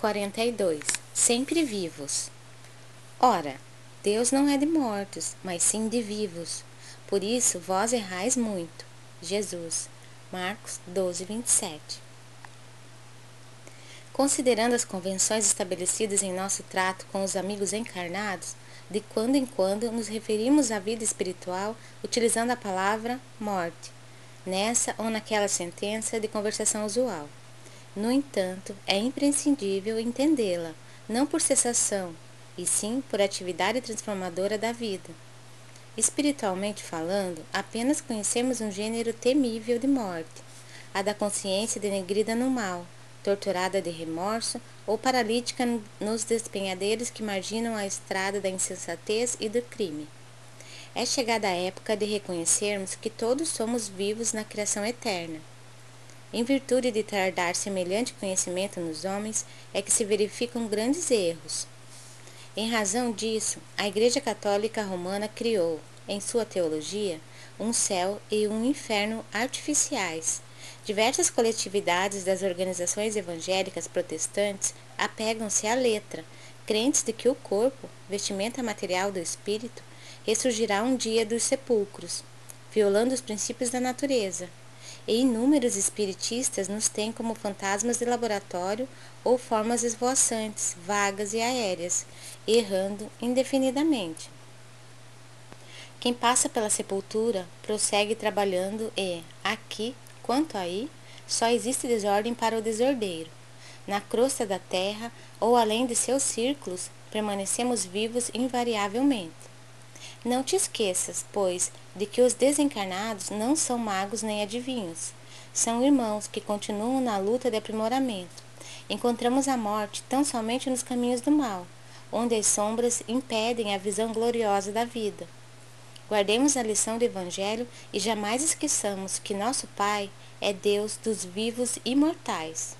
42 Sempre vivos. Ora, Deus não é de mortos, mas sim de vivos. Por isso vós errais muito. Jesus. Marcos 12, 27. Considerando as convenções estabelecidas em nosso trato com os amigos encarnados, de quando em quando nos referimos à vida espiritual utilizando a palavra morte, nessa ou naquela sentença de conversação usual. No entanto, é imprescindível entendê-la, não por cessação, e sim por atividade transformadora da vida. Espiritualmente falando, apenas conhecemos um gênero temível de morte, a da consciência denegrida no mal, torturada de remorso ou paralítica nos despenhadeiros que marginam a estrada da insensatez e do crime. É chegada a época de reconhecermos que todos somos vivos na criação eterna em virtude de tardar semelhante conhecimento nos homens, é que se verificam grandes erros. Em razão disso, a Igreja Católica Romana criou, em sua teologia, um céu e um inferno artificiais. Diversas coletividades das organizações evangélicas protestantes apegam-se à letra, crentes de que o corpo, vestimenta material do espírito, ressurgirá um dia dos sepulcros, violando os princípios da natureza e inúmeros espiritistas nos têm como fantasmas de laboratório ou formas esvoaçantes, vagas e aéreas, errando indefinidamente. Quem passa pela sepultura prossegue trabalhando e, aqui, quanto aí, só existe desordem para o desordeiro. Na crosta da terra ou além de seus círculos, permanecemos vivos invariavelmente. Não te esqueças, pois, de que os desencarnados não são magos nem adivinhos. São irmãos que continuam na luta de aprimoramento. Encontramos a morte tão somente nos caminhos do mal, onde as sombras impedem a visão gloriosa da vida. Guardemos a lição do Evangelho e jamais esqueçamos que nosso Pai é Deus dos vivos e mortais.